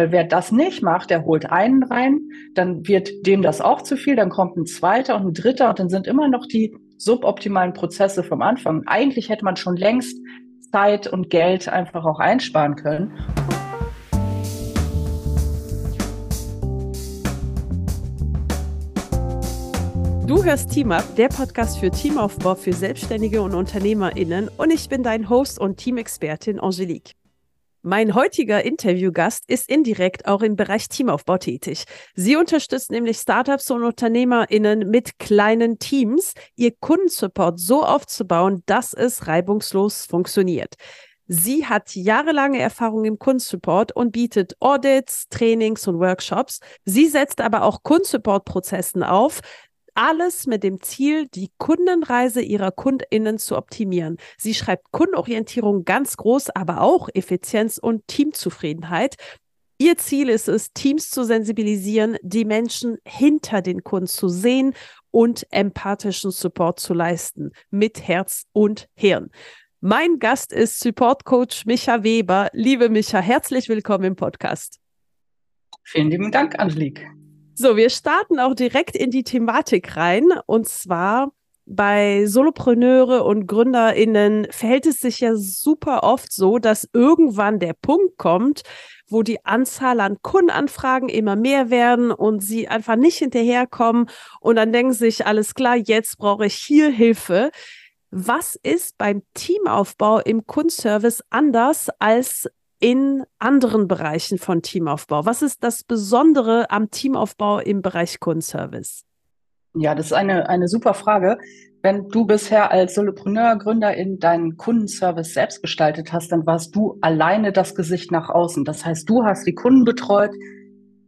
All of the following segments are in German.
Weil wer das nicht macht, der holt einen rein, dann wird dem das auch zu viel, dann kommt ein zweiter und ein dritter und dann sind immer noch die suboptimalen Prozesse vom Anfang. Eigentlich hätte man schon längst Zeit und Geld einfach auch einsparen können. Du hörst Team Up, der Podcast für Teamaufbau für Selbstständige und UnternehmerInnen und ich bin dein Host und Teamexpertin Angelique. Mein heutiger Interviewgast ist indirekt auch im Bereich Teamaufbau tätig. Sie unterstützt nämlich Startups und UnternehmerInnen mit kleinen Teams, ihr Kundensupport so aufzubauen, dass es reibungslos funktioniert. Sie hat jahrelange Erfahrung im Kundensupport und bietet Audits, Trainings und Workshops. Sie setzt aber auch Kundensupport-Prozessen auf, alles mit dem Ziel, die Kundenreise ihrer KundInnen zu optimieren. Sie schreibt Kundenorientierung ganz groß, aber auch Effizienz und Teamzufriedenheit. Ihr Ziel ist es, Teams zu sensibilisieren, die Menschen hinter den Kunden zu sehen und empathischen Support zu leisten mit Herz und Hirn. Mein Gast ist Support Coach Micha Weber. Liebe Micha, herzlich willkommen im Podcast. Vielen lieben Dank, Angelique. So, wir starten auch direkt in die Thematik rein. Und zwar bei Solopreneure und GründerInnen verhält es sich ja super oft so, dass irgendwann der Punkt kommt, wo die Anzahl an Kundenanfragen immer mehr werden und sie einfach nicht hinterherkommen und dann denken sich, alles klar, jetzt brauche ich hier Hilfe. Was ist beim Teamaufbau im Kundenservice anders als in anderen Bereichen von Teamaufbau? Was ist das Besondere am Teamaufbau im Bereich Kundenservice? Ja, das ist eine, eine super Frage. Wenn du bisher als Solopreneur, Gründer in deinen Kundenservice selbst gestaltet hast, dann warst du alleine das Gesicht nach außen. Das heißt, du hast die Kunden betreut,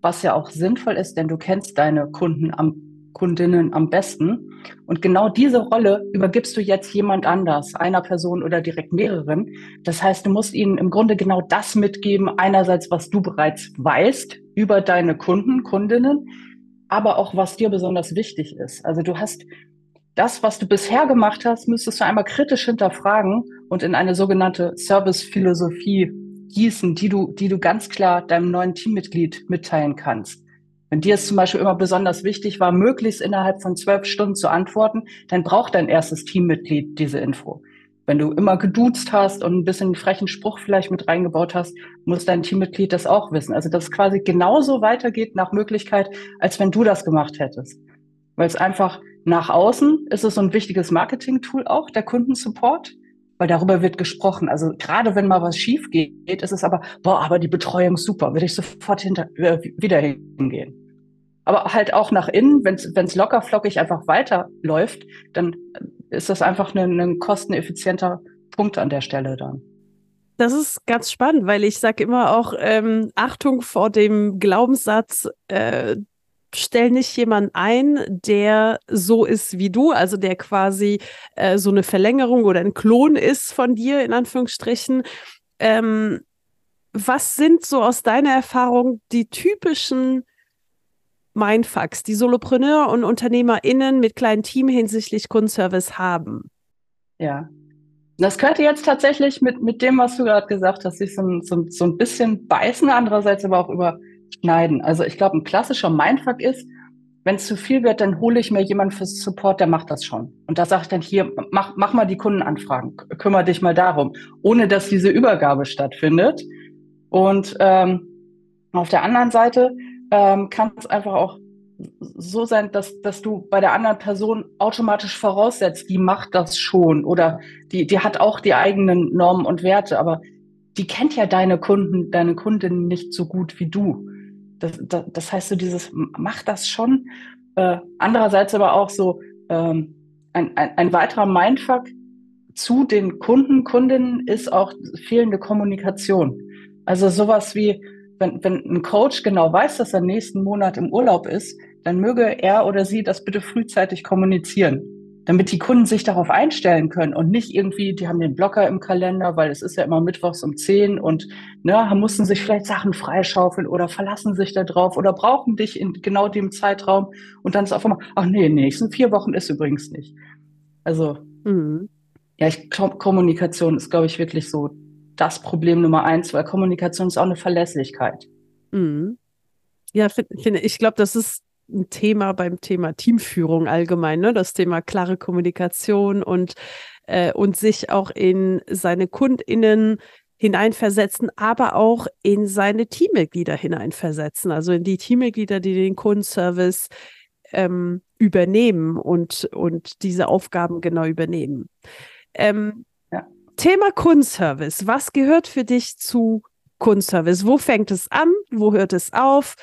was ja auch sinnvoll ist, denn du kennst deine Kunden am Kundinnen am besten. Und genau diese Rolle übergibst du jetzt jemand anders, einer Person oder direkt mehreren. Das heißt, du musst ihnen im Grunde genau das mitgeben, einerseits, was du bereits weißt über deine Kunden, Kundinnen, aber auch, was dir besonders wichtig ist. Also du hast das, was du bisher gemacht hast, müsstest du einmal kritisch hinterfragen und in eine sogenannte Service-Philosophie gießen, die du, die du ganz klar deinem neuen Teammitglied mitteilen kannst. Wenn dir es zum Beispiel immer besonders wichtig war, möglichst innerhalb von zwölf Stunden zu antworten, dann braucht dein erstes Teammitglied diese Info. Wenn du immer geduzt hast und ein bisschen einen frechen Spruch vielleicht mit reingebaut hast, muss dein Teammitglied das auch wissen. Also dass es quasi genauso weitergeht nach Möglichkeit, als wenn du das gemacht hättest. Weil es einfach nach außen ist es so ein wichtiges Marketing-Tool auch, der Kundensupport weil darüber wird gesprochen. Also gerade wenn mal was schief geht, ist es aber, boah, aber die Betreuung super, würde ich sofort hinter, äh, wieder hingehen. Aber halt auch nach innen, wenn es locker flockig einfach weiterläuft, dann ist das einfach ein, ein kosteneffizienter Punkt an der Stelle dann. Das ist ganz spannend, weil ich sage immer auch ähm, Achtung vor dem Glaubenssatz, äh, stell nicht jemanden ein, der so ist wie du, also der quasi äh, so eine Verlängerung oder ein Klon ist von dir, in Anführungsstrichen. Ähm, was sind so aus deiner Erfahrung die typischen Mindfucks, die Solopreneur und UnternehmerInnen mit kleinen Team hinsichtlich Kundenservice haben? Ja. Das könnte jetzt tatsächlich mit, mit dem, was du gerade gesagt hast, sich so, so, so ein bisschen beißen, andererseits aber auch über schneiden. Also ich glaube, ein klassischer Mindfuck ist, wenn es zu viel wird, dann hole ich mir jemanden fürs Support, der macht das schon. Und da sage ich dann hier, mach, mach mal die Kundenanfragen, kümmere dich mal darum, ohne dass diese Übergabe stattfindet. Und ähm, auf der anderen Seite ähm, kann es einfach auch so sein, dass, dass du bei der anderen Person automatisch voraussetzt, die macht das schon oder die, die hat auch die eigenen Normen und Werte, aber die kennt ja deine Kunden, deine Kundin nicht so gut wie du. Das, das, das heißt so dieses, macht das schon. Äh, andererseits aber auch so ähm, ein, ein, ein weiterer Mindfuck zu den Kunden, Kundinnen ist auch fehlende Kommunikation. Also sowas wie, wenn, wenn ein Coach genau weiß, dass er nächsten Monat im Urlaub ist, dann möge er oder sie das bitte frühzeitig kommunizieren damit die Kunden sich darauf einstellen können und nicht irgendwie, die haben den Blocker im Kalender, weil es ist ja immer mittwochs um 10 und ne, mussten sich vielleicht Sachen freischaufeln oder verlassen sich da drauf oder brauchen dich in genau dem Zeitraum und dann ist auf einmal, ach nee, nächsten vier Wochen ist übrigens nicht. Also, mhm. ja, ich glaube, Kommunikation ist, glaube ich, wirklich so das Problem Nummer eins, weil Kommunikation ist auch eine Verlässlichkeit. Mhm. Ja, finde find, ich glaube, das ist ein Thema beim Thema Teamführung allgemein, ne? Das Thema klare Kommunikation und, äh, und sich auch in seine KundInnen hineinversetzen, aber auch in seine Teammitglieder hineinversetzen, also in die Teammitglieder, die den Kundenservice ähm, übernehmen und, und diese Aufgaben genau übernehmen. Ähm. Thema Kundenservice. Was gehört für dich zu Kundenservice? Wo fängt es an? Wo hört es auf?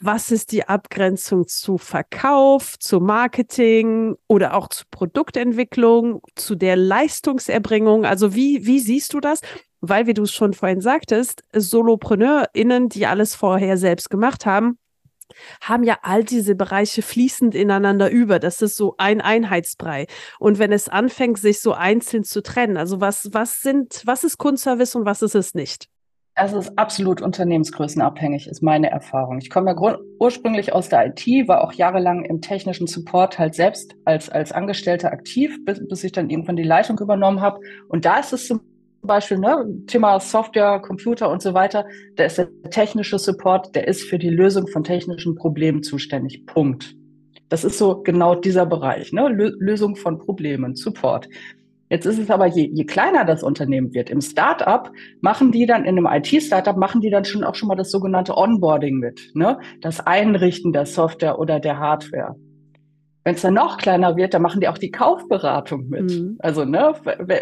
Was ist die Abgrenzung zu Verkauf, zu Marketing oder auch zu Produktentwicklung, zu der Leistungserbringung? Also wie, wie siehst du das? Weil, wie du es schon vorhin sagtest, SolopreneurInnen, die alles vorher selbst gemacht haben, haben ja all diese Bereiche fließend ineinander über. Das ist so ein Einheitsbrei. Und wenn es anfängt, sich so einzeln zu trennen, also was, was sind, was ist Kundenservice und was ist es nicht? Es ist absolut unternehmensgrößenabhängig, ist meine Erfahrung. Ich komme ja ursprünglich aus der IT, war auch jahrelang im technischen Support halt selbst als, als Angestellter aktiv, bis, bis ich dann irgendwann die Leitung übernommen habe. Und da ist es zum Beispiel, ne, Thema Software, Computer und so weiter, da ist der technische Support, der ist für die Lösung von technischen Problemen zuständig. Punkt. Das ist so genau dieser Bereich, ne? Lösung von Problemen, Support. Jetzt ist es aber, je, je kleiner das Unternehmen wird, im Startup machen die dann, in einem IT-Startup machen die dann schon auch schon mal das sogenannte Onboarding mit, ne? Das Einrichten der Software oder der Hardware. Wenn es dann noch kleiner wird, dann machen die auch die Kaufberatung mit. Mhm. Also, ne,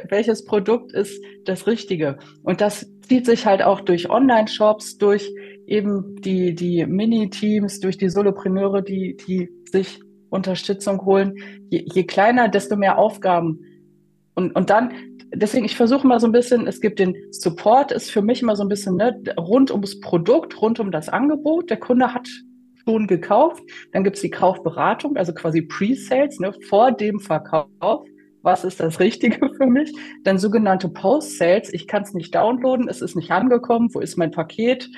welches Produkt ist das Richtige? Und das zieht sich halt auch durch Online-Shops, durch eben die, die Mini-Teams, durch die Solopreneure, die, die sich Unterstützung holen. Je, je kleiner, desto mehr Aufgaben und, und dann, deswegen, ich versuche mal so ein bisschen, es gibt den Support, ist für mich immer so ein bisschen ne, rund ums Produkt, rund um das Angebot. Der Kunde hat schon gekauft. Dann gibt es die Kaufberatung, also quasi Pre-Sales, ne, vor dem Verkauf. Was ist das Richtige für mich? Dann sogenannte Post-Sales. Ich kann es nicht downloaden, es ist nicht angekommen. Wo ist mein Paket?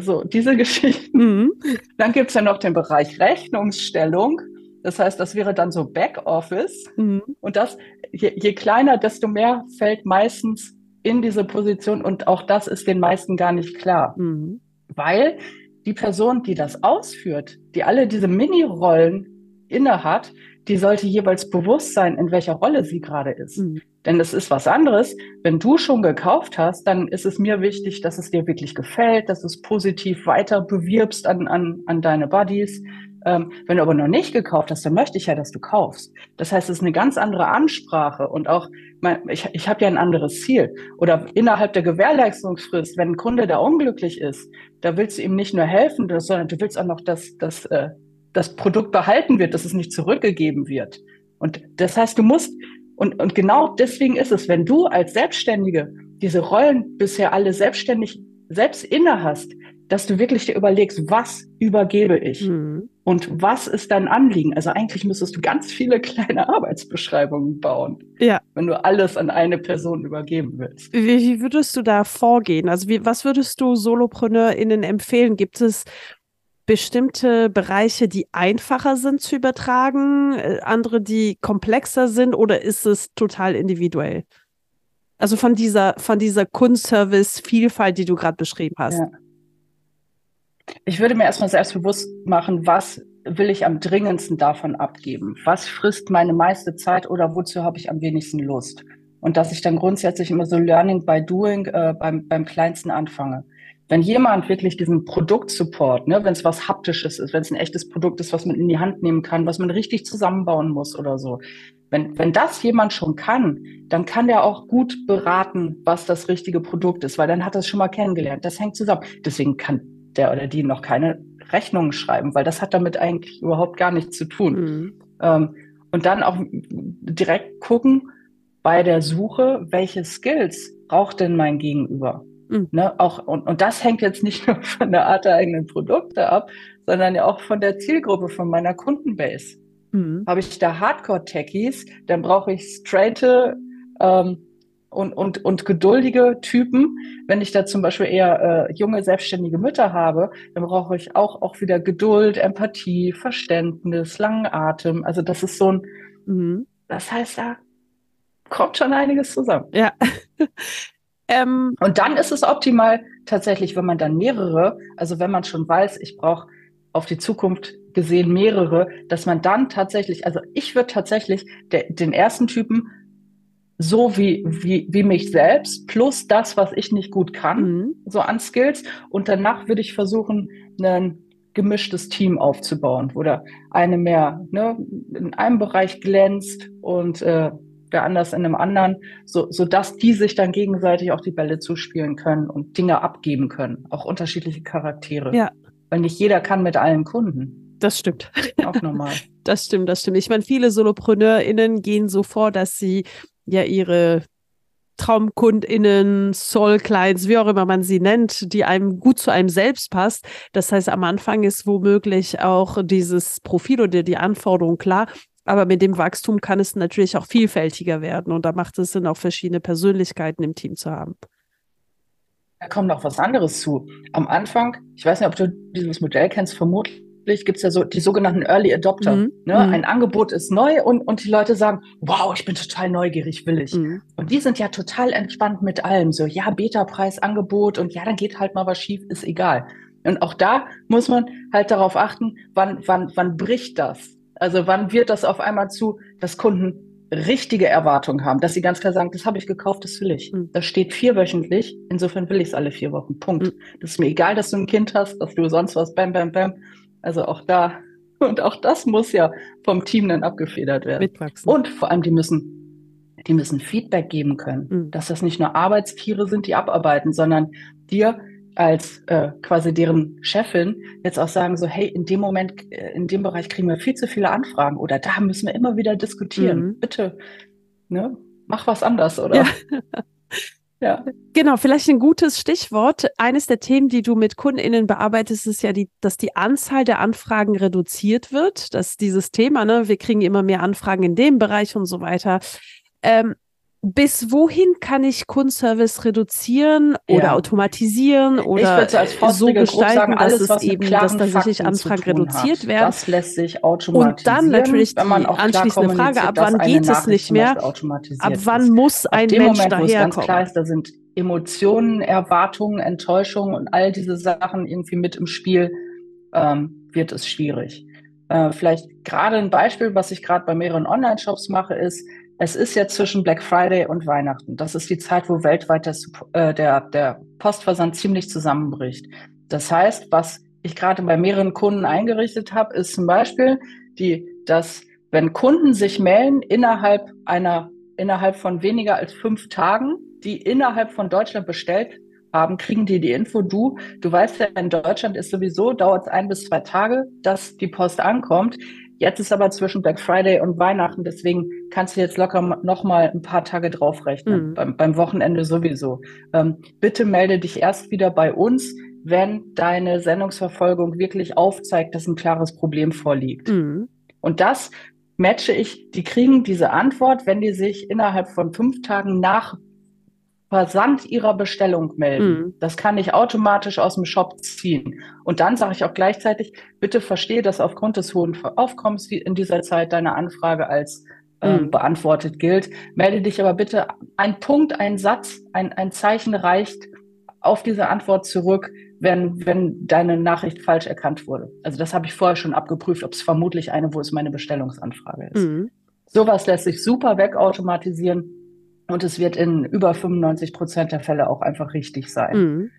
So, diese Geschichten. Mhm. Dann gibt es ja noch den Bereich Rechnungsstellung. Das heißt, das wäre dann so Backoffice. Mhm. Und das, je, je kleiner, desto mehr fällt meistens in diese Position. Und auch das ist den meisten gar nicht klar. Mhm. Weil die Person, die das ausführt, die alle diese Mini-Rollen innehat, die sollte jeweils bewusst sein, in welcher Rolle sie gerade ist. Mhm. Denn es ist was anderes. Wenn du schon gekauft hast, dann ist es mir wichtig, dass es dir wirklich gefällt, dass du es positiv weiter bewirbst an, an, an deine Buddies, ähm, wenn du aber noch nicht gekauft hast, dann möchte ich ja, dass du kaufst. Das heißt, es ist eine ganz andere Ansprache und auch, mein, ich, ich habe ja ein anderes Ziel. Oder innerhalb der Gewährleistungsfrist, wenn ein Kunde da unglücklich ist, da willst du ihm nicht nur helfen, sondern du willst auch noch, dass, dass äh, das Produkt behalten wird, dass es nicht zurückgegeben wird. Und das heißt, du musst, und, und genau deswegen ist es, wenn du als Selbstständige diese Rollen bisher alle selbstständig selbst inne hast, dass du wirklich dir überlegst, was übergebe ich mhm. und was ist dein Anliegen. Also eigentlich müsstest du ganz viele kleine Arbeitsbeschreibungen bauen, ja. wenn du alles an eine Person übergeben willst. Wie, wie würdest du da vorgehen? Also wie, was würdest du SolopreneurInnen empfehlen? Gibt es bestimmte Bereiche, die einfacher sind zu übertragen, äh, andere, die komplexer sind oder ist es total individuell? Also von dieser, von dieser Kundenservice-Vielfalt, die du gerade beschrieben hast. Ja. Ich würde mir erstmal selbst bewusst machen, was will ich am dringendsten davon abgeben? Was frisst meine meiste Zeit oder wozu habe ich am wenigsten Lust? Und dass ich dann grundsätzlich immer so Learning by Doing äh, beim, beim kleinsten anfange. Wenn jemand wirklich diesen Produktsupport, ne, wenn es was Haptisches ist, wenn es ein echtes Produkt ist, was man in die Hand nehmen kann, was man richtig zusammenbauen muss oder so, wenn, wenn das jemand schon kann, dann kann der auch gut beraten, was das richtige Produkt ist, weil dann hat er es schon mal kennengelernt. Das hängt zusammen. Deswegen kann der oder die noch keine Rechnungen schreiben, weil das hat damit eigentlich überhaupt gar nichts zu tun. Mhm. Ähm, und dann auch direkt gucken bei der Suche, welche Skills braucht denn mein Gegenüber? Mhm. Ne, auch, und, und das hängt jetzt nicht nur von der Art der eigenen Produkte ab, sondern ja auch von der Zielgruppe, von meiner Kundenbase. Mhm. Habe ich da Hardcore-Techies, dann brauche ich straighte ähm, und, und, und geduldige Typen. Wenn ich da zum Beispiel eher äh, junge, selbstständige Mütter habe, dann brauche ich auch, auch wieder Geduld, Empathie, Verständnis, langen Atem. Also das ist so ein, mhm. das heißt, da kommt schon einiges zusammen. Ja. ähm, und dann ist es optimal, tatsächlich, wenn man dann mehrere, also wenn man schon weiß, ich brauche auf die Zukunft gesehen mehrere, dass man dann tatsächlich, also ich würde tatsächlich der, den ersten Typen so wie, wie, wie mich selbst plus das, was ich nicht gut kann, mhm. so an Skills. Und danach würde ich versuchen, ein gemischtes Team aufzubauen, wo der eine mehr ne, in einem Bereich glänzt und äh, der anders in einem anderen, so, so dass die sich dann gegenseitig auch die Bälle zuspielen können und Dinge abgeben können, auch unterschiedliche Charaktere. Ja. Weil nicht jeder kann mit allen Kunden. Das stimmt. Auch normal. Das stimmt, das stimmt. Ich meine, viele SolopreneurInnen gehen so vor, dass sie ja ihre TraumkundInnen, Soul Clients, wie auch immer man sie nennt, die einem gut zu einem selbst passt. Das heißt, am Anfang ist womöglich auch dieses Profil oder die Anforderung klar. Aber mit dem Wachstum kann es natürlich auch vielfältiger werden. Und da macht es Sinn, auch verschiedene Persönlichkeiten im Team zu haben. Da kommt noch was anderes zu. Am Anfang, ich weiß nicht, ob du dieses Modell kennst, vermutlich gibt es ja so die sogenannten Early Adopter. Mhm. Ne? Mhm. Ein Angebot ist neu und, und die Leute sagen, wow, ich bin total neugierig, will ich. Mhm. Und die sind ja total entspannt mit allem. So, ja, Beta-Preis, Angebot und ja, dann geht halt mal was schief, ist egal. Und auch da muss man halt darauf achten, wann, wann, wann bricht das? Also wann wird das auf einmal zu, dass Kunden richtige Erwartungen haben, dass sie ganz klar sagen, das habe ich gekauft, das will ich. Mhm. Das steht vierwöchentlich, insofern will ich es alle vier Wochen. Punkt. Mhm. Das ist mir egal, dass du ein Kind hast, dass du sonst was, bam, bam, bam. Also auch da, und auch das muss ja vom Team dann abgefedert werden. Mitwachsen. Und vor allem, die müssen, die müssen Feedback geben können, mhm. dass das nicht nur Arbeitstiere sind, die abarbeiten, sondern dir als äh, quasi deren Chefin jetzt auch sagen so, hey, in dem Moment, äh, in dem Bereich kriegen wir viel zu viele Anfragen oder da müssen wir immer wieder diskutieren. Mhm. Bitte, ne, mach was anders, oder? Ja. Ja. Genau, vielleicht ein gutes Stichwort. Eines der Themen, die du mit KundInnen bearbeitest, ist ja, die, dass die Anzahl der Anfragen reduziert wird. Dass dieses Thema, ne, wir kriegen immer mehr Anfragen in dem Bereich und so weiter. Ähm, bis wohin kann ich Kundenservice reduzieren oder ja. automatisieren oder so gestalten, sagen, alles, dass es eben, dass tatsächlich Anfragen reduziert hat. werden. Das lässt sich automatisieren. Und dann natürlich die anschließende Frage, ab wann geht es nicht mehr? Ab wann muss ein Mensch Moment, daherkommen? Ganz klar ist, da sind Emotionen, Erwartungen, Enttäuschungen und all diese Sachen irgendwie mit im Spiel, ähm, wird es schwierig. Äh, vielleicht gerade ein Beispiel, was ich gerade bei mehreren Online-Shops mache, ist, es ist jetzt zwischen Black Friday und Weihnachten. Das ist die Zeit, wo weltweit der, äh, der, der Postversand ziemlich zusammenbricht. Das heißt, was ich gerade bei mehreren Kunden eingerichtet habe, ist zum Beispiel, die, dass wenn Kunden sich melden innerhalb einer, innerhalb von weniger als fünf Tagen, die innerhalb von Deutschland bestellt haben, kriegen die die Info, du, du weißt ja, in Deutschland ist sowieso, dauert es ein bis zwei Tage, dass die Post ankommt. Jetzt ist aber zwischen Black Friday und Weihnachten, deswegen kannst du jetzt locker noch mal ein paar Tage draufrechnen, mhm. beim, beim, Wochenende sowieso. Ähm, bitte melde dich erst wieder bei uns, wenn deine Sendungsverfolgung wirklich aufzeigt, dass ein klares Problem vorliegt. Mhm. Und das matche ich, die kriegen diese Antwort, wenn die sich innerhalb von fünf Tagen nach Versand ihrer Bestellung melden. Mhm. Das kann ich automatisch aus dem Shop ziehen. Und dann sage ich auch gleichzeitig, bitte verstehe, dass aufgrund des hohen Aufkommens in dieser Zeit deine Anfrage als äh, mhm. beantwortet gilt. Melde dich aber bitte ein Punkt, ein Satz, ein, ein Zeichen reicht auf diese Antwort zurück, wenn, wenn deine Nachricht falsch erkannt wurde. Also das habe ich vorher schon abgeprüft, ob es vermutlich eine, wo es meine Bestellungsanfrage ist. Mhm. Sowas lässt sich super wegautomatisieren und es wird in über 95 Prozent der Fälle auch einfach richtig sein. Mhm.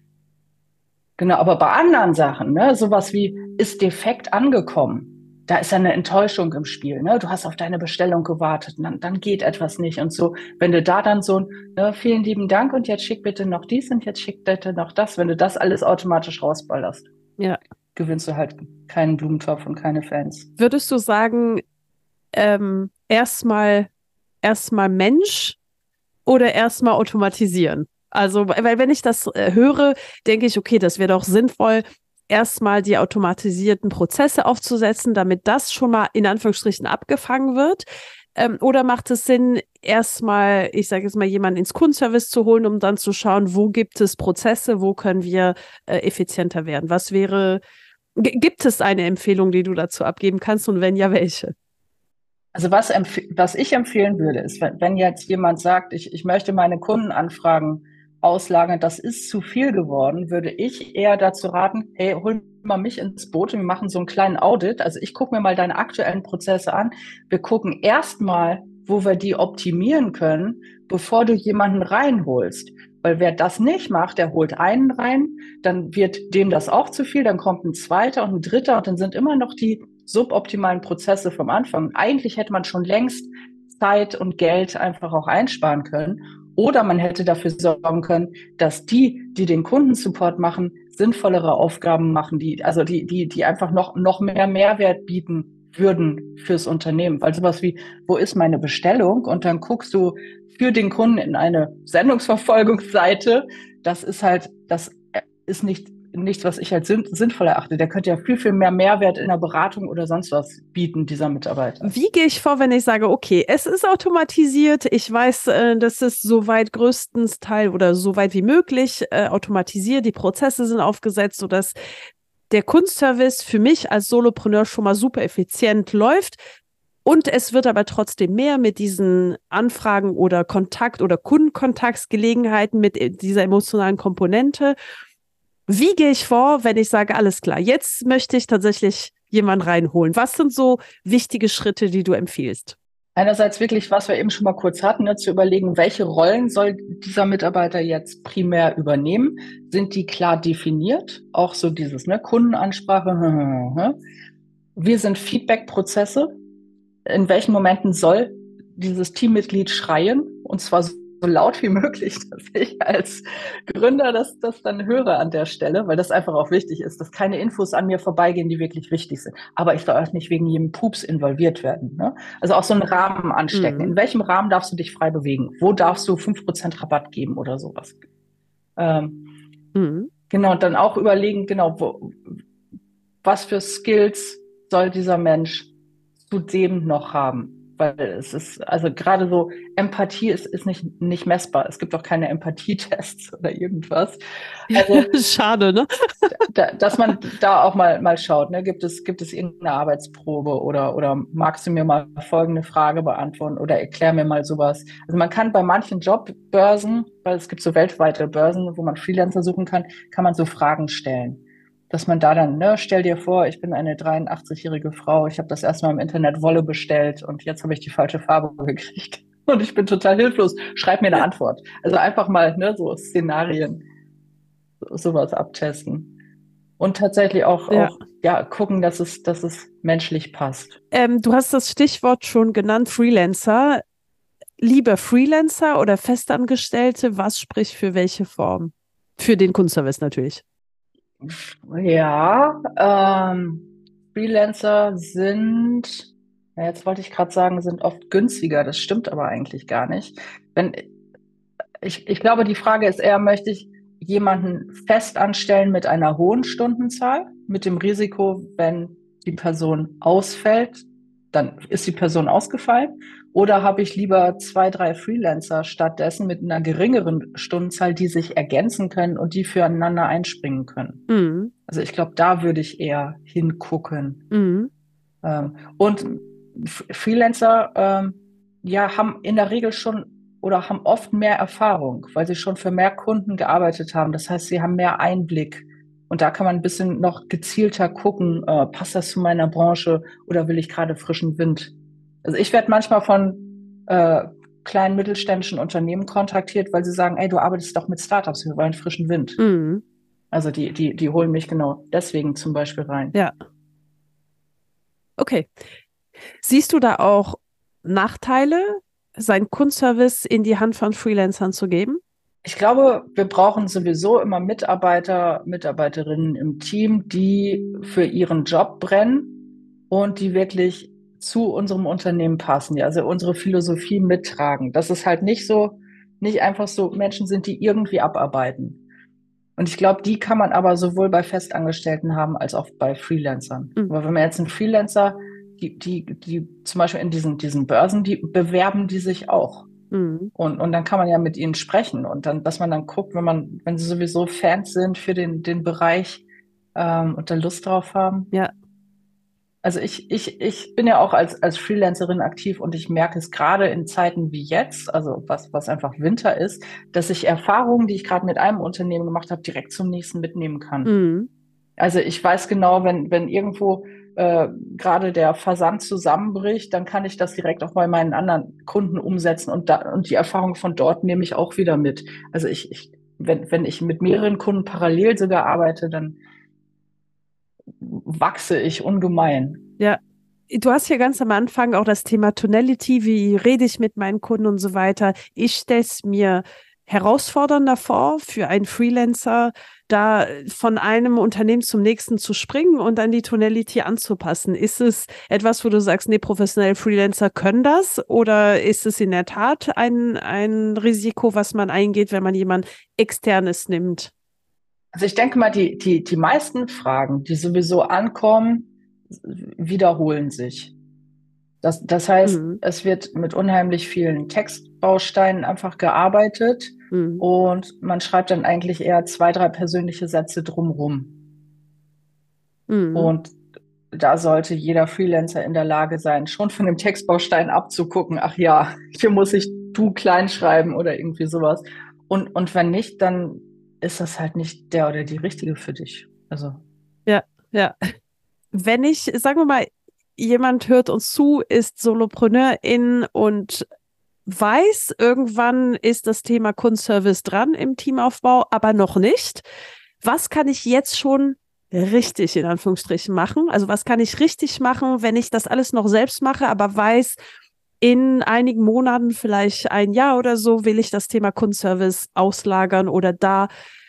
Genau, aber bei anderen Sachen, ne, sowas wie ist defekt angekommen, da ist eine Enttäuschung im Spiel. Ne? Du hast auf deine Bestellung gewartet, dann, dann geht etwas nicht und so. Wenn du da dann so, ne, vielen lieben Dank und jetzt schick bitte noch dies und jetzt schick bitte noch das, wenn du das alles automatisch rausballerst, ja. gewinnst du halt keinen Blumentopf und keine Fans. Würdest du sagen, ähm, erstmal erstmal Mensch oder erstmal automatisieren? Also, weil wenn ich das äh, höre, denke ich, okay, das wäre doch sinnvoll, erstmal die automatisierten Prozesse aufzusetzen, damit das schon mal in Anführungsstrichen abgefangen wird. Ähm, oder macht es Sinn, erstmal, ich sage jetzt mal, jemanden ins Kundenservice zu holen, um dann zu schauen, wo gibt es Prozesse, wo können wir äh, effizienter werden? Was wäre, gibt es eine Empfehlung, die du dazu abgeben kannst und wenn ja, welche? Also was, was ich empfehlen würde, ist, wenn, wenn jetzt jemand sagt, ich, ich möchte meine Kundenanfragen auslagern, das ist zu viel geworden, würde ich eher dazu raten, hey, hol mal mich ins Boot und wir machen so einen kleinen Audit. Also ich gucke mir mal deine aktuellen Prozesse an. Wir gucken erstmal, wo wir die optimieren können, bevor du jemanden reinholst. Weil wer das nicht macht, der holt einen rein, dann wird dem das auch zu viel, dann kommt ein zweiter und ein dritter und dann sind immer noch die suboptimalen Prozesse vom Anfang. Eigentlich hätte man schon längst Zeit und Geld einfach auch einsparen können. Oder man hätte dafür sorgen können, dass die, die den Kundensupport machen, sinnvollere Aufgaben machen, die, also die, die, die einfach noch, noch mehr Mehrwert bieten würden fürs Unternehmen. Weil sowas wie, wo ist meine Bestellung? Und dann guckst du für den Kunden in eine Sendungsverfolgungsseite. Das ist halt, das ist nicht nichts, was ich als sinnvoll erachte. Der könnte ja viel, viel mehr Mehrwert in der Beratung oder sonst was bieten, dieser Mitarbeiter. Wie gehe ich vor, wenn ich sage, okay, es ist automatisiert, ich weiß, äh, dass es soweit größtens Teil oder so weit wie möglich äh, automatisiert, die Prozesse sind aufgesetzt, sodass der Kunstservice für mich als Solopreneur schon mal super effizient läuft. Und es wird aber trotzdem mehr mit diesen Anfragen oder Kontakt- oder Kundenkontaktsgelegenheiten mit äh, dieser emotionalen Komponente. Wie gehe ich vor, wenn ich sage, alles klar, jetzt möchte ich tatsächlich jemanden reinholen? Was sind so wichtige Schritte, die du empfiehlst? Einerseits wirklich, was wir eben schon mal kurz hatten, ne, zu überlegen, welche Rollen soll dieser Mitarbeiter jetzt primär übernehmen? Sind die klar definiert? Auch so dieses ne, Kundenansprache. Wir sind Feedback-Prozesse. In welchen Momenten soll dieses Teammitglied schreien? Und zwar so laut wie möglich, dass ich als Gründer das, das dann höre an der Stelle, weil das einfach auch wichtig ist, dass keine Infos an mir vorbeigehen, die wirklich wichtig sind. Aber ich soll auch nicht wegen jedem Pups involviert werden. Ne? Also auch so einen Rahmen anstecken. Mhm. In welchem Rahmen darfst du dich frei bewegen? Wo darfst du fünf Prozent Rabatt geben oder sowas? Ähm, mhm. Genau, und dann auch überlegen, genau, wo, was für Skills soll dieser Mensch zudem noch haben? Weil es ist, also gerade so Empathie ist, ist nicht, nicht messbar. Es gibt auch keine Empathietests oder irgendwas. Also, Schade, ne? Da, dass man da auch mal, mal schaut, ne? Gibt es, gibt es irgendeine Arbeitsprobe oder, oder magst du mir mal folgende Frage beantworten oder erklär mir mal sowas? Also man kann bei manchen Jobbörsen, weil es gibt so weltweite Börsen, wo man Freelancer suchen kann, kann man so Fragen stellen dass man da dann, ne, stell dir vor, ich bin eine 83-jährige Frau, ich habe das erstmal im Internet Wolle bestellt und jetzt habe ich die falsche Farbe gekriegt und ich bin total hilflos. Schreib mir eine Antwort. Also einfach mal, ne, so Szenarien, so, sowas abtesten. Und tatsächlich auch, ja. auch ja, gucken, dass es, dass es menschlich passt. Ähm, du hast das Stichwort schon genannt, Freelancer. Lieber Freelancer oder Festangestellte, was spricht für welche Form? Für den Kunstservice natürlich. Ja, ähm, Freelancer sind, ja, jetzt wollte ich gerade sagen, sind oft günstiger. Das stimmt aber eigentlich gar nicht. Wenn, ich, ich glaube, die Frage ist eher, möchte ich jemanden fest anstellen mit einer hohen Stundenzahl, mit dem Risiko, wenn die Person ausfällt, dann ist die Person ausgefallen. Oder habe ich lieber zwei, drei Freelancer stattdessen mit einer geringeren Stundenzahl, die sich ergänzen können und die füreinander einspringen können? Mhm. Also ich glaube, da würde ich eher hingucken. Mhm. Ähm, und Freelancer ähm, ja, haben in der Regel schon oder haben oft mehr Erfahrung, weil sie schon für mehr Kunden gearbeitet haben. Das heißt, sie haben mehr Einblick. Und da kann man ein bisschen noch gezielter gucken, äh, passt das zu meiner Branche oder will ich gerade frischen Wind? Also ich werde manchmal von äh, kleinen mittelständischen Unternehmen kontaktiert, weil sie sagen, ey, du arbeitest doch mit Startups, wir wollen frischen Wind. Mhm. Also die, die, die holen mich genau deswegen zum Beispiel rein. Ja. Okay. Siehst du da auch Nachteile, seinen Kunstservice in die Hand von Freelancern zu geben? Ich glaube, wir brauchen sowieso immer Mitarbeiter, Mitarbeiterinnen im Team, die für ihren Job brennen und die wirklich zu unserem Unternehmen passen, ja, also unsere Philosophie mittragen. Dass es halt nicht so, nicht einfach so Menschen sind, die irgendwie abarbeiten. Und ich glaube, die kann man aber sowohl bei Festangestellten haben als auch bei Freelancern. Mhm. Aber wenn man jetzt einen Freelancer, die, die, die zum Beispiel in diesen, diesen Börsen, die bewerben die sich auch. Mhm. Und, und dann kann man ja mit ihnen sprechen und dann, dass man dann guckt, wenn man, wenn sie sowieso Fans sind für den, den Bereich ähm, und da Lust drauf haben, ja Also ich, ich, ich bin ja auch als, als Freelancerin aktiv und ich merke es gerade in Zeiten wie jetzt, also was, was einfach Winter ist, dass ich Erfahrungen, die ich gerade mit einem Unternehmen gemacht habe, direkt zum nächsten mitnehmen kann. Mhm. Also ich weiß genau, wenn, wenn irgendwo äh, gerade der Versand zusammenbricht, dann kann ich das direkt auch bei meinen anderen Kunden umsetzen und, da, und die Erfahrung von dort nehme ich auch wieder mit. Also ich, ich wenn, wenn ich mit mehreren Kunden parallel sogar arbeite, dann wachse ich ungemein. Ja. Du hast ja ganz am Anfang auch das Thema Tonality, wie rede ich mit meinen Kunden und so weiter. Ich stelle es mir herausfordernder vor für einen Freelancer, da von einem Unternehmen zum nächsten zu springen und dann die Tonality anzupassen. Ist es etwas, wo du sagst, nee, professionelle Freelancer können das? Oder ist es in der Tat ein, ein Risiko, was man eingeht, wenn man jemand externes nimmt? Also ich denke mal, die, die, die meisten Fragen, die sowieso ankommen, wiederholen sich. Das, das heißt, mhm. es wird mit unheimlich vielen Textbausteinen einfach gearbeitet mhm. und man schreibt dann eigentlich eher zwei, drei persönliche Sätze drumrum. Mhm. Und da sollte jeder Freelancer in der Lage sein, schon von dem Textbaustein abzugucken, ach ja, hier muss ich du klein schreiben oder irgendwie sowas. Und, und wenn nicht, dann ist das halt nicht der oder die richtige für dich. Also. Ja, ja. Wenn ich, sagen wir mal, jemand hört uns zu, ist Solopreneurin und weiß, irgendwann ist das Thema Kundenservice dran im Teamaufbau, aber noch nicht. Was kann ich jetzt schon richtig in Anführungsstrichen machen? Also was kann ich richtig machen, wenn ich das alles noch selbst mache, aber weiß, in einigen Monaten, vielleicht ein Jahr oder so, will ich das Thema Kundenservice auslagern oder da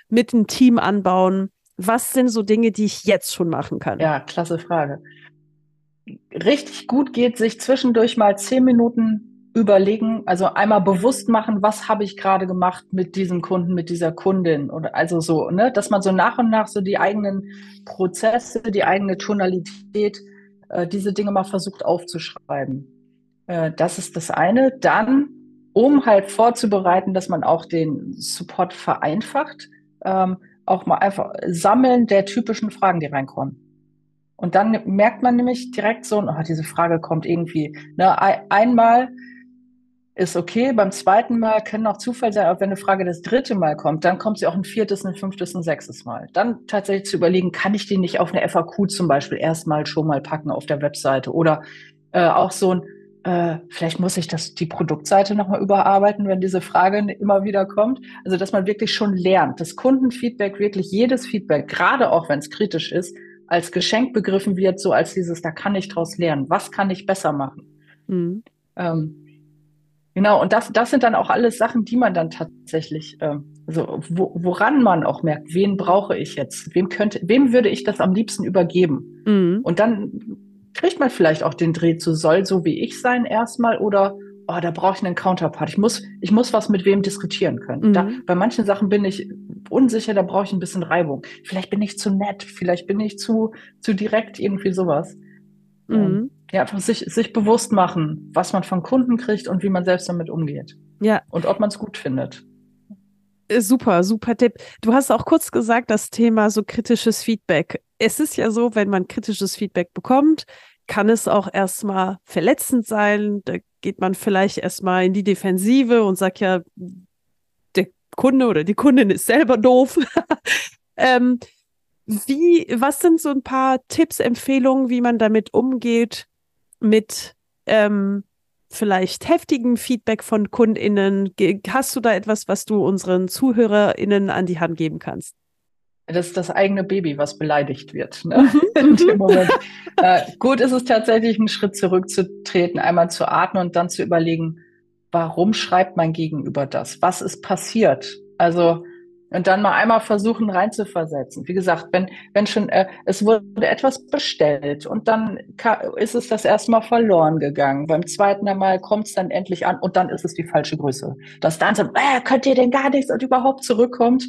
mit einem Team anbauen. Was sind so Dinge, die ich jetzt schon machen kann? Ja, klasse Frage. Richtig gut geht, sich zwischendurch mal zehn Minuten überlegen, also einmal bewusst machen, was habe ich gerade gemacht mit diesem Kunden, mit dieser Kundin oder also so, ne, dass man so nach und nach so die eigenen Prozesse, die eigene Tonalität, äh, diese Dinge mal versucht aufzuschreiben. Äh, das ist das eine. Dann, um halt vorzubereiten, dass man auch den Support vereinfacht, ähm, auch mal einfach sammeln der typischen Fragen, die reinkommen. Und dann merkt man nämlich direkt so, oh, diese Frage kommt irgendwie. Ne, einmal ist okay, beim zweiten Mal können auch Zufall sein, aber wenn eine Frage das dritte Mal kommt, dann kommt sie auch ein viertes, ein fünftes, ein sechstes Mal. Dann tatsächlich zu überlegen, kann ich die nicht auf eine FAQ zum Beispiel erstmal schon mal packen auf der Webseite oder äh, auch so ein, äh, vielleicht muss ich das, die Produktseite nochmal überarbeiten, wenn diese Frage immer wieder kommt. Also, dass man wirklich schon lernt, dass Kundenfeedback wirklich jedes Feedback, gerade auch wenn es kritisch ist, als Geschenk begriffen wird, so als dieses, da kann ich draus lernen. Was kann ich besser machen? Mhm. Ähm, genau, und das, das sind dann auch alles Sachen, die man dann tatsächlich, ähm, also wo, woran man auch merkt, wen brauche ich jetzt? Wem könnte, wem würde ich das am liebsten übergeben? Mhm. Und dann kriegt man vielleicht auch den Dreh zu soll so wie ich sein erstmal oder oh, da brauche ich einen Counterpart. Ich muss, ich muss was mit wem diskutieren können. Mhm. Da, bei manchen Sachen bin ich unsicher, da brauche ich ein bisschen Reibung. Vielleicht bin ich zu nett, vielleicht bin ich zu, zu direkt, irgendwie sowas. Mhm. Ja, einfach sich, sich bewusst machen, was man von Kunden kriegt und wie man selbst damit umgeht. Ja. Und ob man es gut findet. Äh, super, super Tipp. Du hast auch kurz gesagt, das Thema so kritisches Feedback. Es ist ja so, wenn man kritisches Feedback bekommt, kann es auch erstmal verletzend sein. Da geht man vielleicht erstmal in die Defensive und sagt ja, der Kunde oder die Kundin ist selber doof. ähm, wie, was sind so ein paar Tipps, Empfehlungen, wie man damit umgeht, mit ähm, vielleicht heftigem Feedback von KundInnen? Hast du da etwas, was du unseren ZuhörerInnen an die Hand geben kannst? Das ist das eigene Baby, was beleidigt wird. Ne? Mhm, In dem mhm. Moment. äh, gut ist es tatsächlich, einen Schritt zurückzutreten, einmal zu atmen und dann zu überlegen, warum schreibt mein Gegenüber das? Was ist passiert? Also, und dann mal einmal versuchen reinzuversetzen. Wie gesagt, wenn, wenn schon, äh, es wurde etwas bestellt und dann ist es das erstmal verloren gegangen. Beim zweiten Mal kommt es dann endlich an und dann ist es die falsche Größe. Das dann so, äh, könnt ihr denn gar nichts und überhaupt zurückkommt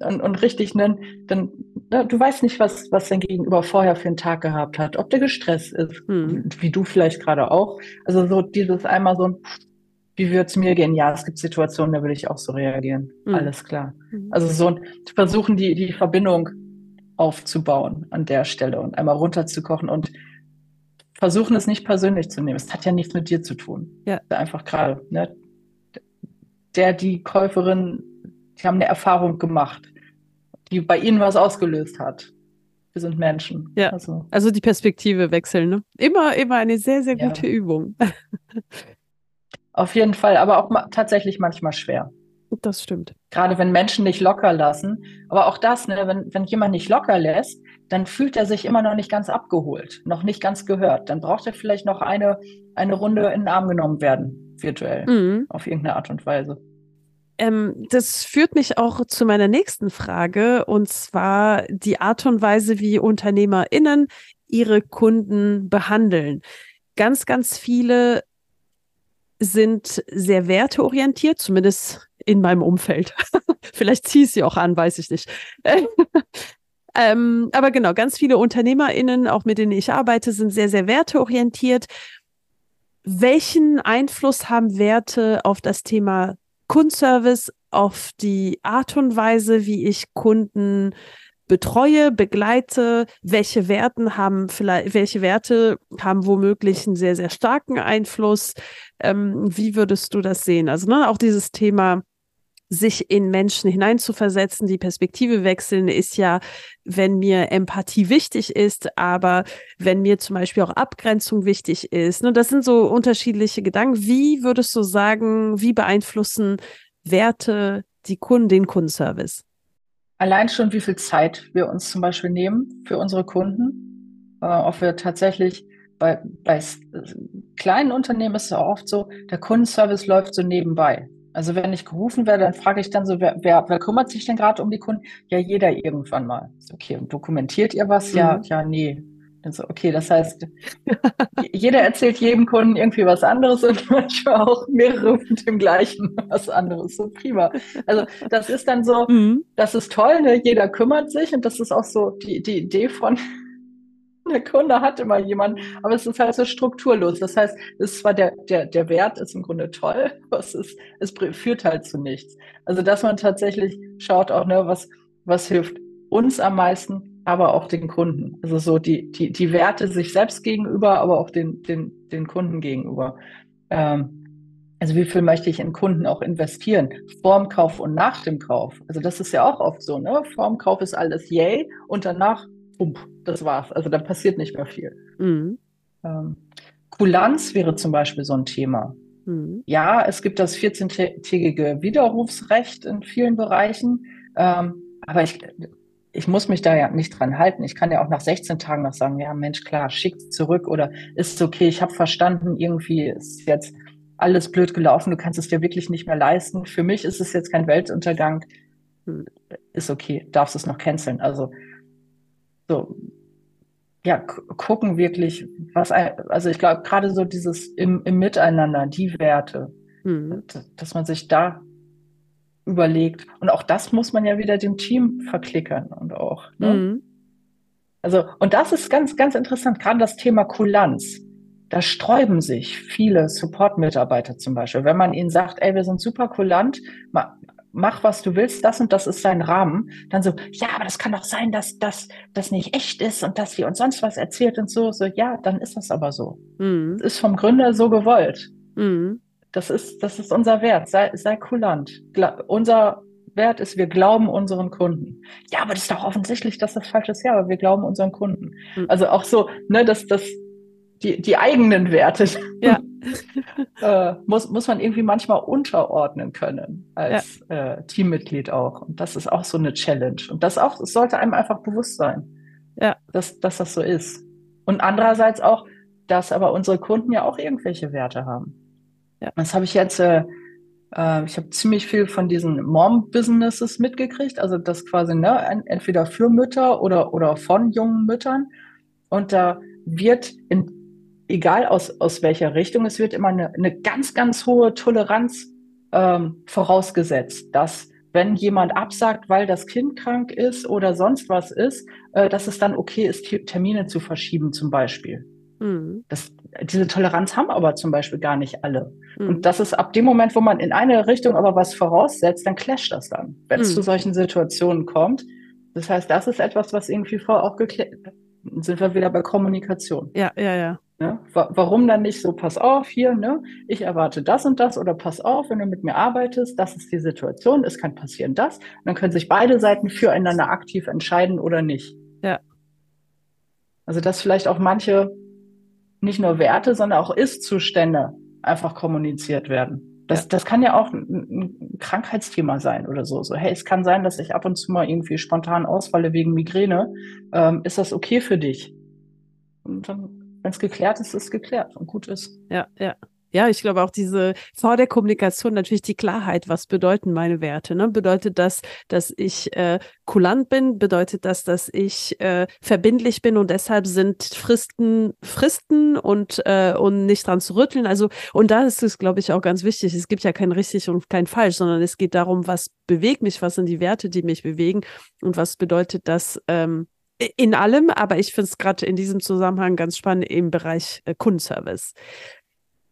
und, und richtig nennen, dann, na, du weißt nicht, was, was dein Gegenüber vorher für einen Tag gehabt hat, ob der gestresst ist, hm. wie du vielleicht gerade auch. Also so dieses einmal so ein, wie würde es mir gehen? Ja, es gibt Situationen, da würde ich auch so reagieren. Hm. Alles klar. Hm. Also so ein, versuchen die, die Verbindung aufzubauen an der Stelle und einmal runterzukochen und versuchen es nicht persönlich zu nehmen. Es hat ja nichts mit dir zu tun. Ja. Einfach gerade, ne? Der, die Käuferin, die haben eine Erfahrung gemacht, die bei ihnen was ausgelöst hat. Wir sind Menschen. Ja. Also, also die Perspektive wechseln, ne? Immer, immer eine sehr, sehr gute ja. Übung. Auf jeden Fall, aber auch ma tatsächlich manchmal schwer. Das stimmt. Gerade wenn Menschen nicht locker lassen. Aber auch das, ne, wenn, wenn jemand nicht locker lässt, dann fühlt er sich immer noch nicht ganz abgeholt, noch nicht ganz gehört. Dann braucht er vielleicht noch eine, eine Runde in den Arm genommen werden, virtuell, mhm. auf irgendeine Art und Weise. Ähm, das führt mich auch zu meiner nächsten Frage, und zwar die Art und Weise, wie UnternehmerInnen ihre Kunden behandeln. Ganz, ganz viele sind sehr werteorientiert, zumindest in meinem Umfeld. Vielleicht ziehe ich sie auch an, weiß ich nicht. ähm, aber genau, ganz viele UnternehmerInnen, auch mit denen ich arbeite, sind sehr, sehr werteorientiert. Welchen Einfluss haben Werte auf das Thema Kundenservice, auf die Art und Weise, wie ich Kunden betreue, begleite, welche Werten haben vielleicht, welche Werte haben womöglich einen sehr, sehr starken Einfluss. Ähm, wie würdest du das sehen? Also ne, auch dieses Thema sich in Menschen hineinzuversetzen, die Perspektive wechseln, ist ja, wenn mir Empathie wichtig ist, aber wenn mir zum Beispiel auch Abgrenzung wichtig ist. Ne, das sind so unterschiedliche Gedanken. Wie würdest du sagen, wie beeinflussen Werte die Kunden, den Kundenservice? Allein schon, wie viel Zeit wir uns zum Beispiel nehmen für unsere Kunden, äh, ob wir tatsächlich bei, bei kleinen Unternehmen ist es auch oft so, der Kundenservice läuft so nebenbei. Also wenn ich gerufen werde, dann frage ich dann so, wer, wer, wer kümmert sich denn gerade um die Kunden? Ja, jeder irgendwann mal. Okay, und dokumentiert ihr was? Mhm. Ja, ja, nee. Dann so, okay, das heißt, jeder erzählt jedem Kunden irgendwie was anderes und manchmal auch mehrere mit dem gleichen was anderes. So prima. Also das ist dann so, mhm. das ist toll, ne? jeder kümmert sich und das ist auch so die, die Idee von, der Kunde hat immer jemanden, aber es ist halt so strukturlos. Das heißt, es ist zwar der, der, der Wert ist im Grunde toll, aber es, ist, es führt halt zu nichts. Also, dass man tatsächlich schaut auch, ne, was, was hilft uns am meisten, aber auch den Kunden. Also so die, die, die Werte sich selbst gegenüber, aber auch den, den, den Kunden gegenüber. Ähm, also wie viel möchte ich in Kunden auch investieren? Vorm Kauf und nach dem Kauf. Also das ist ja auch oft so, ne? Vorm Kauf ist alles yay und danach Pump, das war's. Also da passiert nicht mehr viel. Mhm. Ähm, Kulanz wäre zum Beispiel so ein Thema. Mhm. Ja, es gibt das 14-tägige Widerrufsrecht in vielen Bereichen, ähm, aber ich, ich muss mich da ja nicht dran halten. Ich kann ja auch nach 16 Tagen noch sagen, ja Mensch, klar, schickt zurück oder ist okay, ich habe verstanden, irgendwie ist jetzt alles blöd gelaufen, du kannst es dir wirklich nicht mehr leisten. Für mich ist es jetzt kein Weltuntergang. Hm, ist okay, darfst es noch canceln. Also so, ja, gucken wirklich, was, also ich glaube, gerade so dieses im, im Miteinander, die Werte, mhm. dass man sich da überlegt. Und auch das muss man ja wieder dem Team verklickern und auch. Ne? Mhm. Also, und das ist ganz, ganz interessant, gerade das Thema Kulanz. Da sträuben sich viele Support-Mitarbeiter zum Beispiel. Wenn man ihnen sagt, ey, wir sind super kulant, mach, was du willst, das und das ist dein Rahmen, dann so, ja, aber das kann doch sein, dass das das nicht echt ist und dass wir uns sonst was erzählt und so, so, ja, dann ist das aber so. Mhm. Das ist vom Gründer so gewollt. Mhm. Das ist, das ist unser Wert. Sei, sei kulant. Gla unser Wert ist, wir glauben unseren Kunden. Ja, aber das ist doch offensichtlich, dass das falsch ist. Ja, aber wir glauben unseren Kunden. Mhm. Also auch so, ne, dass das, die, die eigenen Werte ja. äh, muss, muss man irgendwie manchmal unterordnen können als ja. äh, Teammitglied auch. Und das ist auch so eine Challenge. Und das auch, das sollte einem einfach bewusst sein, ja. dass, dass das so ist. Und andererseits auch, dass aber unsere Kunden ja auch irgendwelche Werte haben. Ja. Das habe ich jetzt, äh, äh, ich habe ziemlich viel von diesen Mom-Businesses mitgekriegt, also das quasi ne, entweder für Mütter oder, oder von jungen Müttern. Und da wird in egal aus, aus welcher Richtung, es wird immer eine, eine ganz, ganz hohe Toleranz ähm, vorausgesetzt, dass wenn jemand absagt, weil das Kind krank ist oder sonst was ist, äh, dass es dann okay ist, Termine zu verschieben zum Beispiel. Mhm. Das, diese Toleranz haben aber zum Beispiel gar nicht alle. Mhm. Und das ist ab dem Moment, wo man in eine Richtung aber was voraussetzt, dann clasht das dann, wenn es mhm. zu solchen Situationen kommt. Das heißt, das ist etwas, was irgendwie vorher auch geklärt sind wir wieder bei Kommunikation. Ja, ja, ja. Ne? Warum dann nicht so, pass auf, hier, ne? ich erwarte das und das oder pass auf, wenn du mit mir arbeitest, das ist die Situation, es kann passieren das. Und dann können sich beide Seiten füreinander aktiv entscheiden oder nicht. Ja. Also dass vielleicht auch manche nicht nur Werte, sondern auch Ist-Zustände einfach kommuniziert werden. Das, ja. das kann ja auch ein, ein, Krankheitsthema sein oder so. So, hey, es kann sein, dass ich ab und zu mal irgendwie spontan ausfalle wegen Migräne. Ähm, ist das okay für dich? Und dann wenn es geklärt ist, ist es geklärt und gut ist. Ja, ja. Ja, ich glaube auch diese vor der Kommunikation natürlich die Klarheit, was bedeuten meine Werte? Ne? Bedeutet das, dass ich äh, kulant bin? Bedeutet das, dass ich äh, verbindlich bin und deshalb sind Fristen Fristen und äh, und nicht dran zu rütteln? Also und da ist es, glaube ich, auch ganz wichtig. Es gibt ja kein richtig und kein falsch, sondern es geht darum, was bewegt mich, was sind die Werte, die mich bewegen und was bedeutet das ähm, in allem, aber ich finde es gerade in diesem Zusammenhang ganz spannend im Bereich äh, Kundenservice.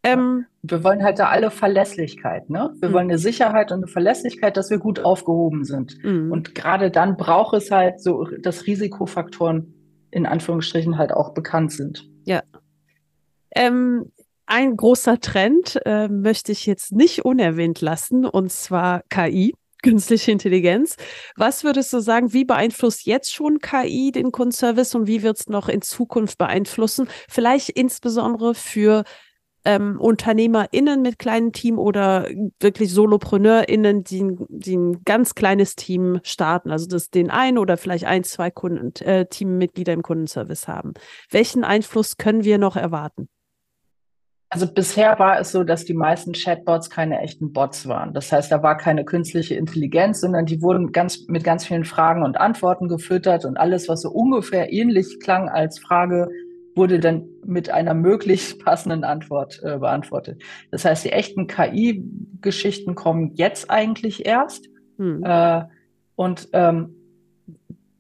Ähm, wir wollen halt da alle Verlässlichkeit, ne? Wir mhm. wollen eine Sicherheit und eine Verlässlichkeit, dass wir gut aufgehoben sind. Mhm. Und gerade dann braucht es halt so, dass Risikofaktoren in Anführungsstrichen halt auch bekannt sind. Ja. Ähm, ein großer Trend äh, möchte ich jetzt nicht unerwähnt lassen, und zwar KI künstliche Intelligenz. Was würdest du sagen, wie beeinflusst jetzt schon KI den Kundenservice und wie wird es noch in Zukunft beeinflussen? Vielleicht insbesondere für ähm, UnternehmerInnen mit kleinem Team oder wirklich SolopreneurInnen, die, die ein ganz kleines Team starten, also das den ein oder vielleicht ein, zwei Kunden, äh, Teammitglieder im Kundenservice haben. Welchen Einfluss können wir noch erwarten? Also bisher war es so, dass die meisten Chatbots keine echten Bots waren. Das heißt, da war keine künstliche Intelligenz, sondern die wurden ganz, mit ganz vielen Fragen und Antworten gefüttert und alles, was so ungefähr ähnlich klang als Frage, wurde dann mit einer möglichst passenden Antwort äh, beantwortet. Das heißt, die echten KI-Geschichten kommen jetzt eigentlich erst. Hm. Äh, und ähm,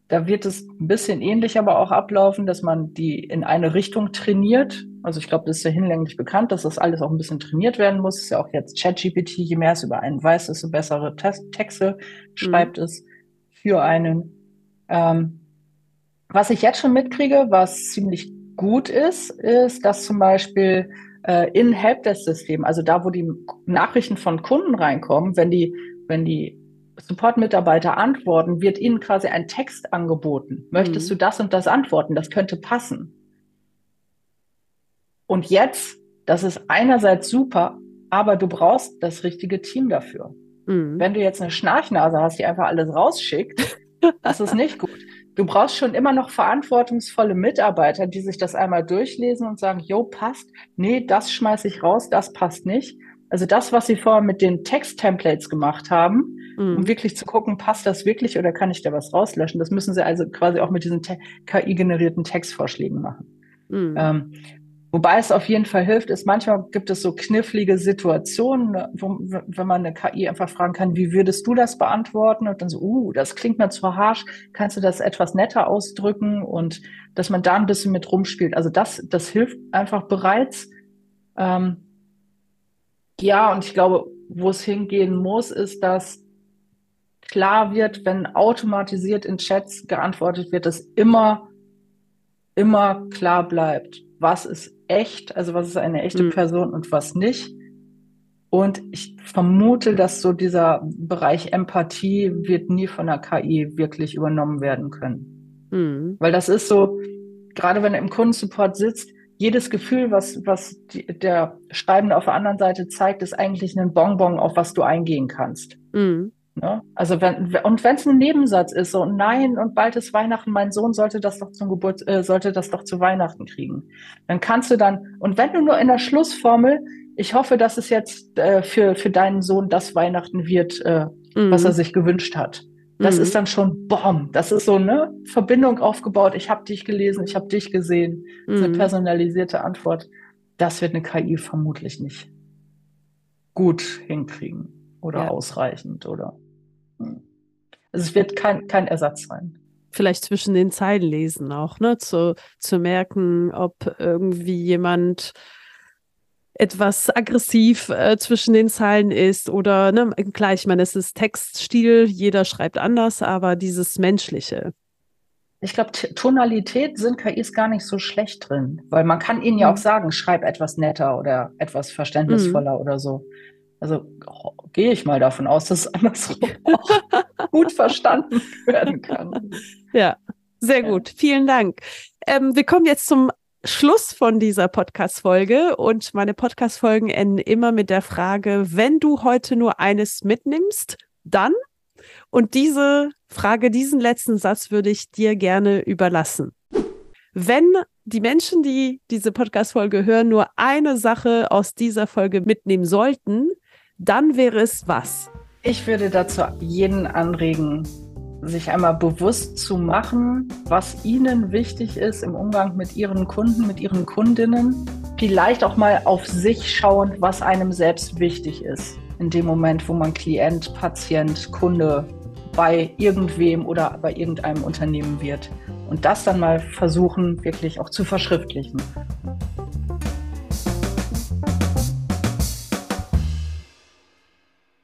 da wird es ein bisschen ähnlich aber auch ablaufen, dass man die in eine Richtung trainiert. Also ich glaube, das ist ja hinlänglich bekannt, dass das alles auch ein bisschen trainiert werden muss. ist ja auch jetzt ChatGPT, je mehr es über einen weiß, desto bessere Texte schreibt mhm. es für einen. Ähm, was ich jetzt schon mitkriege, was ziemlich gut ist, ist, dass zum Beispiel äh, in Helpdesk-System, also da, wo die Nachrichten von Kunden reinkommen, wenn die, wenn die Support-Mitarbeiter antworten, wird ihnen quasi ein Text angeboten. Möchtest mhm. du das und das antworten? Das könnte passen. Und jetzt, das ist einerseits super, aber du brauchst das richtige Team dafür. Mhm. Wenn du jetzt eine Schnarchnase hast, die einfach alles rausschickt, das ist nicht gut. Du brauchst schon immer noch verantwortungsvolle Mitarbeiter, die sich das einmal durchlesen und sagen, jo, passt, nee, das schmeiße ich raus, das passt nicht. Also das, was sie vorher mit den Text-Templates gemacht haben, mhm. um wirklich zu gucken, passt das wirklich oder kann ich da was rauslöschen? Das müssen sie also quasi auch mit diesen KI-generierten Textvorschlägen machen. Mhm. Ähm, wobei es auf jeden Fall hilft, ist manchmal gibt es so knifflige Situationen, ne, wo, wenn man eine KI einfach fragen kann, wie würdest du das beantworten? Und dann so, uh, das klingt mir zu harsch, kannst du das etwas netter ausdrücken? Und dass man da ein bisschen mit rumspielt. Also das, das hilft einfach bereits. Ähm, ja, und ich glaube, wo es hingehen muss, ist, dass klar wird, wenn automatisiert in Chats geantwortet wird, dass immer, immer klar bleibt, was ist echt, also was ist eine echte mhm. Person und was nicht. Und ich vermute, dass so dieser Bereich Empathie wird nie von der KI wirklich übernommen werden können. Mhm. Weil das ist so, gerade wenn er im Kundensupport sitzt, jedes Gefühl, was, was die, der Schreibende auf der anderen Seite zeigt, ist eigentlich ein Bonbon, auf was du eingehen kannst. Mhm. Ne? Also wenn, und wenn es ein Nebensatz ist, so nein, und bald ist Weihnachten, mein Sohn sollte das doch zum Geburt, äh, sollte das doch zu Weihnachten kriegen. Dann kannst du dann, und wenn du nur in der Schlussformel, ich hoffe, dass es jetzt äh, für, für deinen Sohn das Weihnachten wird, äh, mhm. was er sich gewünscht hat. Das mhm. ist dann schon Bom. Das ist so eine Verbindung aufgebaut. Ich habe dich gelesen, ich habe dich gesehen. Mhm. Diese personalisierte Antwort. Das wird eine KI vermutlich nicht gut hinkriegen oder ja. ausreichend oder. Also es wird kein, kein Ersatz sein. Vielleicht zwischen den Zeilen lesen auch, ne? Zu, zu merken, ob irgendwie jemand etwas aggressiv äh, zwischen den Zeilen ist oder ne, klar, ich meine, es ist Textstil, jeder schreibt anders, aber dieses Menschliche. Ich glaube, Tonalität sind KIs gar nicht so schlecht drin, weil man kann ihnen ja auch mhm. sagen, schreib etwas netter oder etwas verständnisvoller mhm. oder so. Also oh, gehe ich mal davon aus, dass es andersrum auch gut verstanden werden kann. Ja, sehr gut. Vielen Dank. Ähm, wir kommen jetzt zum Schluss von dieser Podcast-Folge und meine Podcast-Folgen enden immer mit der Frage, wenn du heute nur eines mitnimmst, dann? Und diese Frage, diesen letzten Satz würde ich dir gerne überlassen. Wenn die Menschen, die diese Podcast-Folge hören, nur eine Sache aus dieser Folge mitnehmen sollten, dann wäre es was? Ich würde dazu jeden anregen, sich einmal bewusst zu machen, was ihnen wichtig ist im Umgang mit ihren Kunden, mit ihren Kundinnen. Vielleicht auch mal auf sich schauend, was einem selbst wichtig ist. In dem Moment, wo man Klient, Patient, Kunde bei irgendwem oder bei irgendeinem Unternehmen wird. Und das dann mal versuchen, wirklich auch zu verschriftlichen.